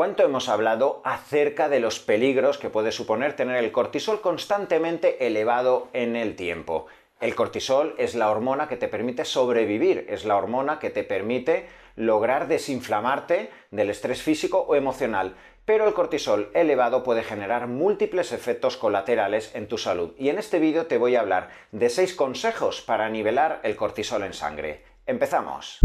¿Cuánto hemos hablado acerca de los peligros que puede suponer tener el cortisol constantemente elevado en el tiempo? El cortisol es la hormona que te permite sobrevivir, es la hormona que te permite lograr desinflamarte del estrés físico o emocional. Pero el cortisol elevado puede generar múltiples efectos colaterales en tu salud. Y en este vídeo te voy a hablar de 6 consejos para nivelar el cortisol en sangre. ¡Empezamos!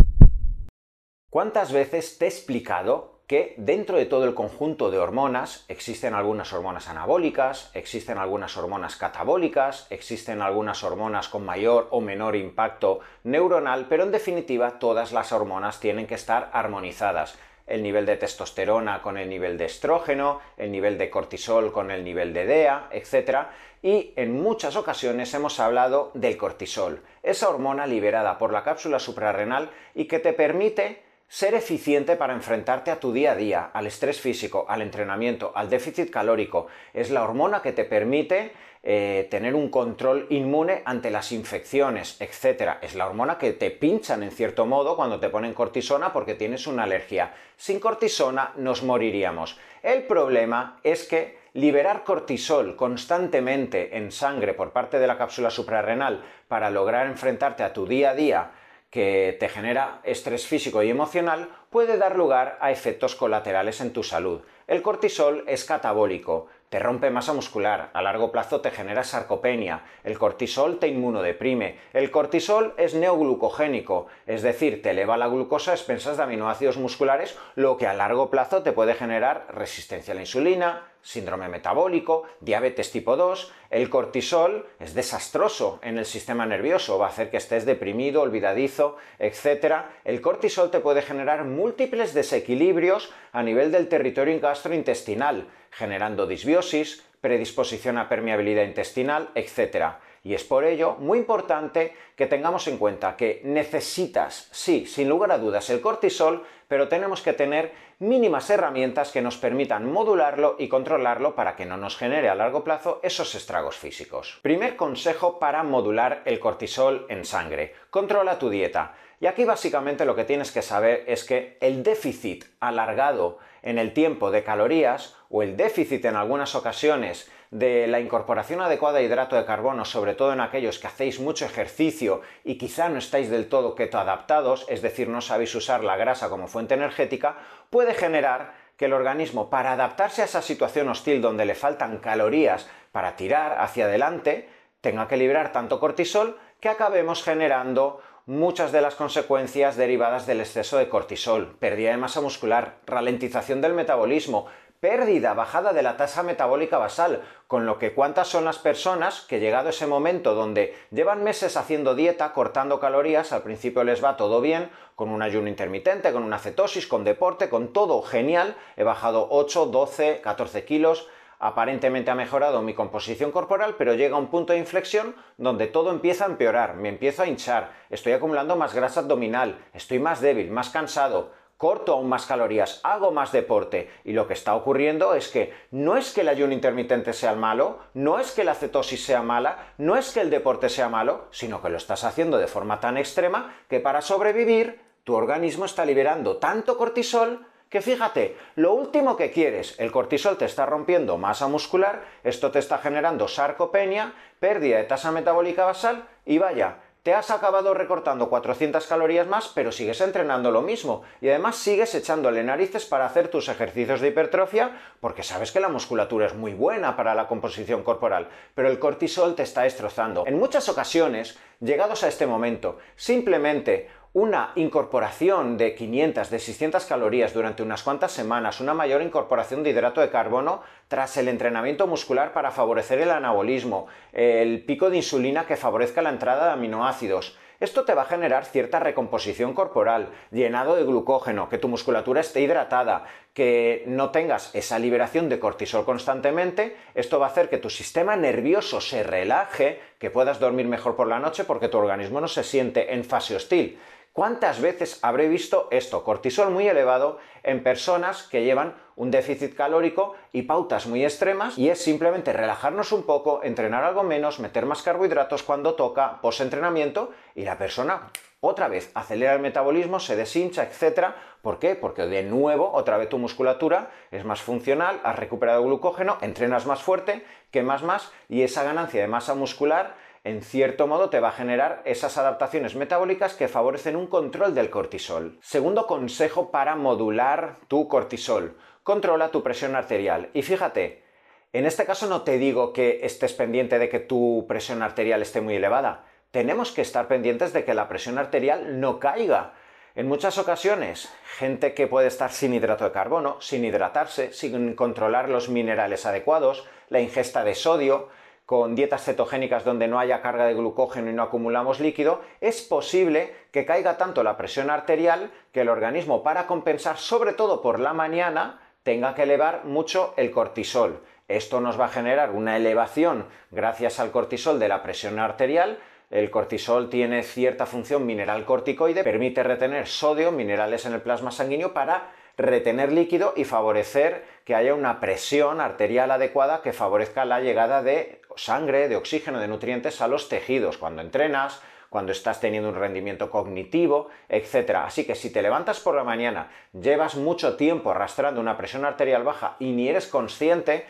¿Cuántas veces te he explicado que dentro de todo el conjunto de hormonas existen algunas hormonas anabólicas, existen algunas hormonas catabólicas, existen algunas hormonas con mayor o menor impacto neuronal, pero en definitiva todas las hormonas tienen que estar armonizadas. El nivel de testosterona con el nivel de estrógeno, el nivel de cortisol con el nivel de DEA, etc. Y en muchas ocasiones hemos hablado del cortisol, esa hormona liberada por la cápsula suprarrenal y que te permite ser eficiente para enfrentarte a tu día a día, al estrés físico, al entrenamiento, al déficit calórico. Es la hormona que te permite eh, tener un control inmune ante las infecciones, etc. Es la hormona que te pinchan en cierto modo cuando te ponen cortisona porque tienes una alergia. Sin cortisona nos moriríamos. El problema es que liberar cortisol constantemente en sangre por parte de la cápsula suprarrenal para lograr enfrentarte a tu día a día que te genera estrés físico y emocional puede dar lugar a efectos colaterales en tu salud. El cortisol es catabólico, te rompe masa muscular, a largo plazo te genera sarcopenia, el cortisol te inmunodeprime, el cortisol es neoglucogénico, es decir, te eleva la glucosa a expensas de aminoácidos musculares, lo que a largo plazo te puede generar resistencia a la insulina, síndrome metabólico, diabetes tipo 2, el cortisol es desastroso en el sistema nervioso, va a hacer que estés deprimido, olvidadizo, etc. El cortisol te puede generar múltiples desequilibrios a nivel del territorio gastrointestinal, generando disbiosis, predisposición a permeabilidad intestinal, etc. Y es por ello muy importante que tengamos en cuenta que necesitas, sí, sin lugar a dudas, el cortisol, pero tenemos que tener mínimas herramientas que nos permitan modularlo y controlarlo para que no nos genere a largo plazo esos estragos físicos. Primer consejo para modular el cortisol en sangre. Controla tu dieta. Y aquí básicamente lo que tienes que saber es que el déficit alargado en el tiempo de calorías o el déficit en algunas ocasiones de la incorporación adecuada de hidrato de carbono, sobre todo en aquellos que hacéis mucho ejercicio y quizá no estáis del todo keto adaptados, es decir, no sabéis usar la grasa como fuente energética, puede generar que el organismo, para adaptarse a esa situación hostil donde le faltan calorías para tirar hacia adelante, tenga que liberar tanto cortisol que acabemos generando muchas de las consecuencias derivadas del exceso de cortisol, pérdida de masa muscular, ralentización del metabolismo, pérdida, bajada de la tasa metabólica basal, con lo que cuántas son las personas que llegado ese momento donde llevan meses haciendo dieta, cortando calorías, al principio les va todo bien, con un ayuno intermitente, con una cetosis, con deporte, con todo genial, he bajado 8, 12, 14 kilos, aparentemente ha mejorado mi composición corporal, pero llega un punto de inflexión donde todo empieza a empeorar, me empiezo a hinchar, estoy acumulando más grasa abdominal, estoy más débil, más cansado, corto aún más calorías, hago más deporte. Y lo que está ocurriendo es que no es que el ayuno intermitente sea malo, no es que la cetosis sea mala, no es que el deporte sea malo, sino que lo estás haciendo de forma tan extrema que para sobrevivir tu organismo está liberando tanto cortisol que fíjate, lo último que quieres, el cortisol te está rompiendo masa muscular, esto te está generando sarcopenia, pérdida de tasa metabólica basal y vaya, te has acabado recortando 400 calorías más, pero sigues entrenando lo mismo. Y además sigues echándole narices para hacer tus ejercicios de hipertrofia, porque sabes que la musculatura es muy buena para la composición corporal, pero el cortisol te está destrozando. En muchas ocasiones, llegados a este momento, simplemente una incorporación de 500, de 600 calorías durante unas cuantas semanas, una mayor incorporación de hidrato de carbono tras el entrenamiento muscular para favorecer el anabolismo, el pico de insulina que favorezca la entrada de aminoácidos. Esto te va a generar cierta recomposición corporal, llenado de glucógeno, que tu musculatura esté hidratada, que no tengas esa liberación de cortisol constantemente. Esto va a hacer que tu sistema nervioso se relaje, que puedas dormir mejor por la noche porque tu organismo no se siente en fase hostil. ¿Cuántas veces habré visto esto, cortisol muy elevado, en personas que llevan un déficit calórico y pautas muy extremas y es simplemente relajarnos un poco, entrenar algo menos, meter más carbohidratos cuando toca, post-entrenamiento y la persona otra vez acelera el metabolismo, se deshincha, etc. ¿Por qué? Porque de nuevo, otra vez tu musculatura es más funcional, has recuperado glucógeno, entrenas más fuerte, quemas más y esa ganancia de masa muscular en cierto modo te va a generar esas adaptaciones metabólicas que favorecen un control del cortisol. Segundo consejo para modular tu cortisol. Controla tu presión arterial. Y fíjate, en este caso no te digo que estés pendiente de que tu presión arterial esté muy elevada tenemos que estar pendientes de que la presión arterial no caiga. En muchas ocasiones, gente que puede estar sin hidrato de carbono, sin hidratarse, sin controlar los minerales adecuados, la ingesta de sodio, con dietas cetogénicas donde no haya carga de glucógeno y no acumulamos líquido, es posible que caiga tanto la presión arterial que el organismo, para compensar, sobre todo por la mañana, tenga que elevar mucho el cortisol. Esto nos va a generar una elevación gracias al cortisol de la presión arterial, el cortisol tiene cierta función mineral corticoide, permite retener sodio, minerales en el plasma sanguíneo para retener líquido y favorecer que haya una presión arterial adecuada que favorezca la llegada de sangre, de oxígeno, de nutrientes a los tejidos cuando entrenas, cuando estás teniendo un rendimiento cognitivo, etc. Así que si te levantas por la mañana, llevas mucho tiempo arrastrando una presión arterial baja y ni eres consciente,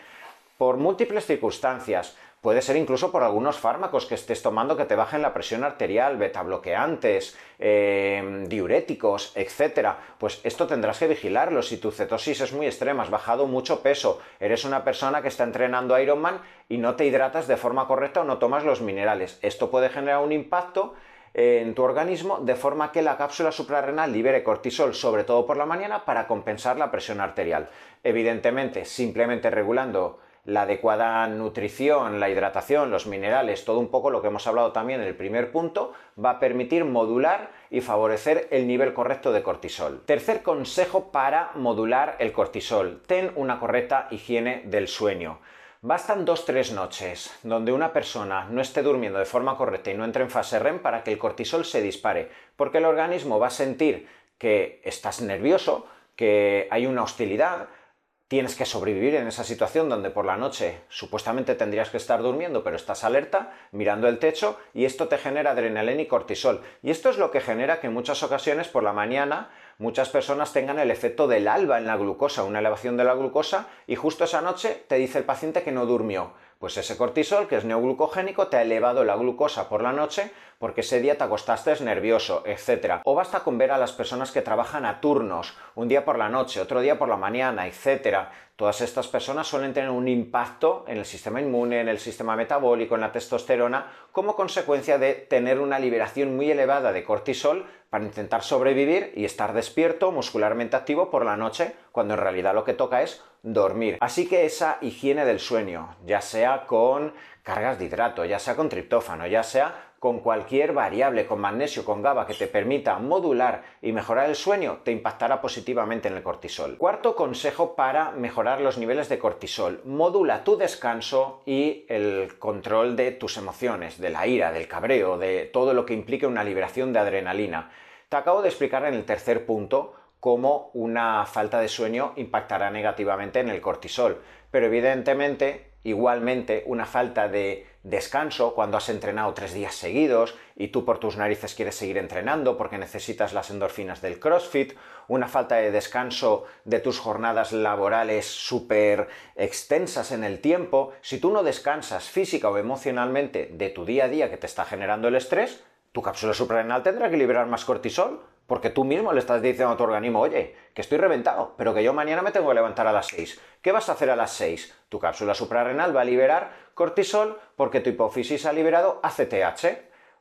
por múltiples circunstancias, Puede ser incluso por algunos fármacos que estés tomando que te bajen la presión arterial, betabloqueantes, eh, diuréticos, etc. Pues esto tendrás que vigilarlo. Si tu cetosis es muy extrema, has bajado mucho peso, eres una persona que está entrenando Ironman y no te hidratas de forma correcta o no tomas los minerales. Esto puede generar un impacto en tu organismo de forma que la cápsula suprarrenal libere cortisol, sobre todo por la mañana, para compensar la presión arterial. Evidentemente, simplemente regulando la adecuada nutrición, la hidratación, los minerales, todo un poco lo que hemos hablado también en el primer punto, va a permitir modular y favorecer el nivel correcto de cortisol. Tercer consejo para modular el cortisol. Ten una correcta higiene del sueño. Bastan dos tres noches donde una persona no esté durmiendo de forma correcta y no entre en fase REM para que el cortisol se dispare, porque el organismo va a sentir que estás nervioso, que hay una hostilidad, tienes que sobrevivir en esa situación donde por la noche supuestamente tendrías que estar durmiendo, pero estás alerta, mirando el techo, y esto te genera adrenalina y cortisol. Y esto es lo que genera que en muchas ocasiones por la mañana muchas personas tengan el efecto del alba en la glucosa, una elevación de la glucosa, y justo esa noche te dice el paciente que no durmió. Pues ese cortisol, que es neoglucogénico, te ha elevado la glucosa por la noche porque ese día te acostaste nervioso, etc. O basta con ver a las personas que trabajan a turnos, un día por la noche, otro día por la mañana, etc. Todas estas personas suelen tener un impacto en el sistema inmune, en el sistema metabólico, en la testosterona, como consecuencia de tener una liberación muy elevada de cortisol para intentar sobrevivir y estar despierto, muscularmente activo por la noche, cuando en realidad lo que toca es dormir. Así que esa higiene del sueño, ya sea con cargas de hidrato, ya sea con triptófano, ya sea con cualquier variable, con magnesio, con GABA que te permita modular y mejorar el sueño, te impactará positivamente en el cortisol. Cuarto consejo para mejorar los niveles de cortisol. Modula tu descanso y el control de tus emociones, de la ira, del cabreo, de todo lo que implique una liberación de adrenalina. Te acabo de explicar en el tercer punto cómo una falta de sueño impactará negativamente en el cortisol. Pero evidentemente Igualmente, una falta de descanso cuando has entrenado tres días seguidos y tú por tus narices quieres seguir entrenando porque necesitas las endorfinas del CrossFit, una falta de descanso de tus jornadas laborales súper extensas en el tiempo, si tú no descansas física o emocionalmente de tu día a día que te está generando el estrés, tu cápsula suprarrenal tendrá que liberar más cortisol porque tú mismo le estás diciendo a tu organismo, oye, que estoy reventado, pero que yo mañana me tengo que levantar a las 6. ¿Qué vas a hacer a las 6? Tu cápsula suprarrenal va a liberar cortisol porque tu hipófisis ha liberado ACTH,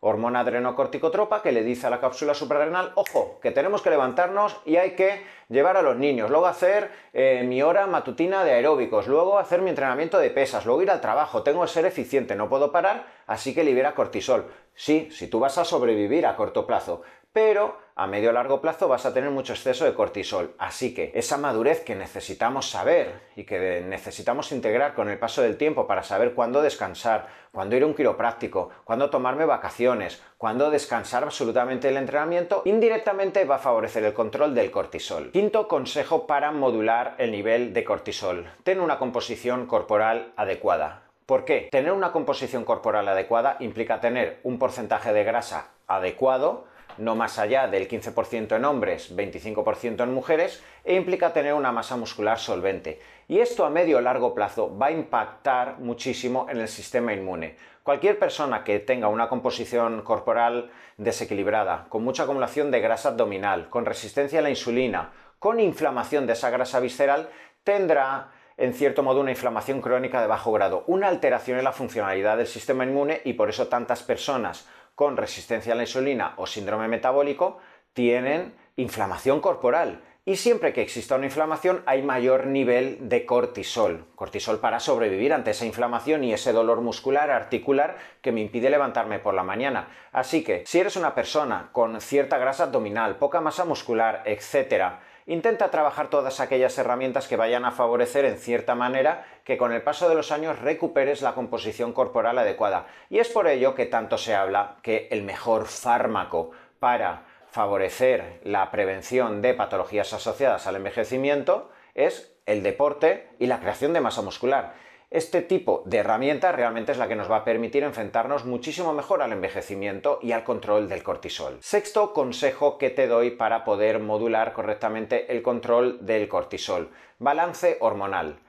hormona adrenocorticotropa que le dice a la cápsula suprarrenal, ojo, que tenemos que levantarnos y hay que llevar a los niños, luego hacer eh, mi hora matutina de aeróbicos, luego hacer mi entrenamiento de pesas, luego ir al trabajo, tengo que ser eficiente, no puedo parar, así que libera cortisol. Sí, si tú vas a sobrevivir a corto plazo, pero a medio o largo plazo vas a tener mucho exceso de cortisol. Así que esa madurez que necesitamos saber y que necesitamos integrar con el paso del tiempo para saber cuándo descansar, cuándo ir a un quiropráctico, cuándo tomarme vacaciones, cuándo descansar absolutamente el entrenamiento, indirectamente va a favorecer el control del cortisol. Quinto consejo para modular el nivel de cortisol. Ten una composición corporal adecuada. ¿Por qué? Tener una composición corporal adecuada implica tener un porcentaje de grasa adecuado, no más allá del 15% en hombres, 25% en mujeres, e implica tener una masa muscular solvente. Y esto a medio o largo plazo va a impactar muchísimo en el sistema inmune. Cualquier persona que tenga una composición corporal desequilibrada, con mucha acumulación de grasa abdominal, con resistencia a la insulina, con inflamación de esa grasa visceral, tendrá en cierto modo una inflamación crónica de bajo grado, una alteración en la funcionalidad del sistema inmune y por eso tantas personas con resistencia a la insulina o síndrome metabólico tienen inflamación corporal. Y siempre que exista una inflamación hay mayor nivel de cortisol. Cortisol para sobrevivir ante esa inflamación y ese dolor muscular, articular que me impide levantarme por la mañana. Así que si eres una persona con cierta grasa abdominal, poca masa muscular, etc., intenta trabajar todas aquellas herramientas que vayan a favorecer en cierta manera que con el paso de los años recuperes la composición corporal adecuada. Y es por ello que tanto se habla que el mejor fármaco para favorecer la prevención de patologías asociadas al envejecimiento es el deporte y la creación de masa muscular. Este tipo de herramienta realmente es la que nos va a permitir enfrentarnos muchísimo mejor al envejecimiento y al control del cortisol. Sexto consejo que te doy para poder modular correctamente el control del cortisol. Balance hormonal.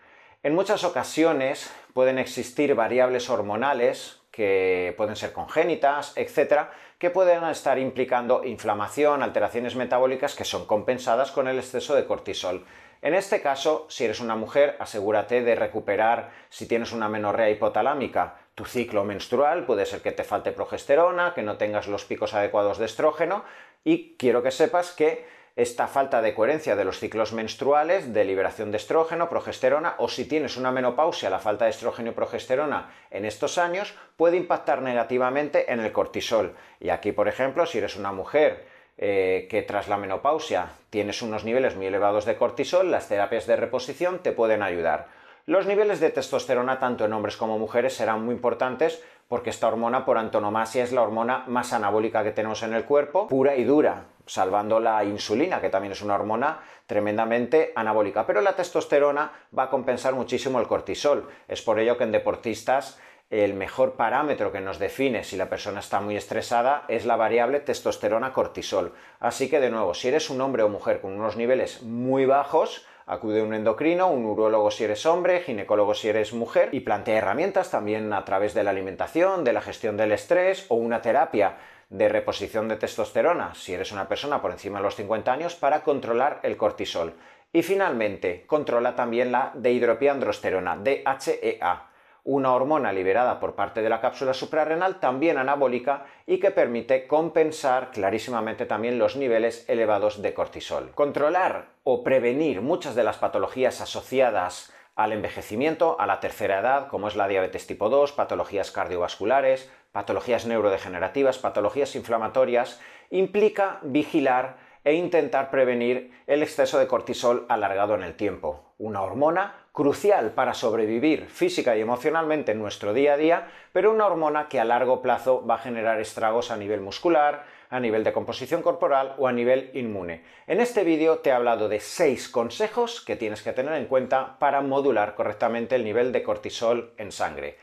En muchas ocasiones pueden existir variables hormonales que pueden ser congénitas, etcétera, que pueden estar implicando inflamación, alteraciones metabólicas que son compensadas con el exceso de cortisol. En este caso, si eres una mujer, asegúrate de recuperar, si tienes una menorrea hipotalámica, tu ciclo menstrual, puede ser que te falte progesterona, que no tengas los picos adecuados de estrógeno, y quiero que sepas que esta falta de coherencia de los ciclos menstruales, de liberación de estrógeno, progesterona, o si tienes una menopausia, la falta de estrógeno y progesterona en estos años, puede impactar negativamente en el cortisol. Y aquí, por ejemplo, si eres una mujer eh, que tras la menopausia tienes unos niveles muy elevados de cortisol, las terapias de reposición te pueden ayudar. Los niveles de testosterona tanto en hombres como mujeres serán muy importantes porque esta hormona por antonomasia es la hormona más anabólica que tenemos en el cuerpo, pura y dura salvando la insulina, que también es una hormona tremendamente anabólica. Pero la testosterona va a compensar muchísimo el cortisol. Es por ello que en deportistas el mejor parámetro que nos define si la persona está muy estresada es la variable testosterona-cortisol. Así que de nuevo, si eres un hombre o mujer con unos niveles muy bajos, acude un endocrino, un urólogo si eres hombre, ginecólogo si eres mujer y plantea herramientas también a través de la alimentación, de la gestión del estrés o una terapia de reposición de testosterona, si eres una persona por encima de los 50 años, para controlar el cortisol. Y finalmente, controla también la dehidropiandrosterona, DHEA, una hormona liberada por parte de la cápsula suprarrenal, también anabólica y que permite compensar clarísimamente también los niveles elevados de cortisol. Controlar o prevenir muchas de las patologías asociadas al envejecimiento, a la tercera edad, como es la diabetes tipo 2, patologías cardiovasculares, patologías neurodegenerativas, patologías inflamatorias, implica vigilar e intentar prevenir el exceso de cortisol alargado en el tiempo, una hormona crucial para sobrevivir física y emocionalmente en nuestro día a día, pero una hormona que a largo plazo va a generar estragos a nivel muscular, a nivel de composición corporal o a nivel inmune. En este vídeo te he hablado de 6 consejos que tienes que tener en cuenta para modular correctamente el nivel de cortisol en sangre.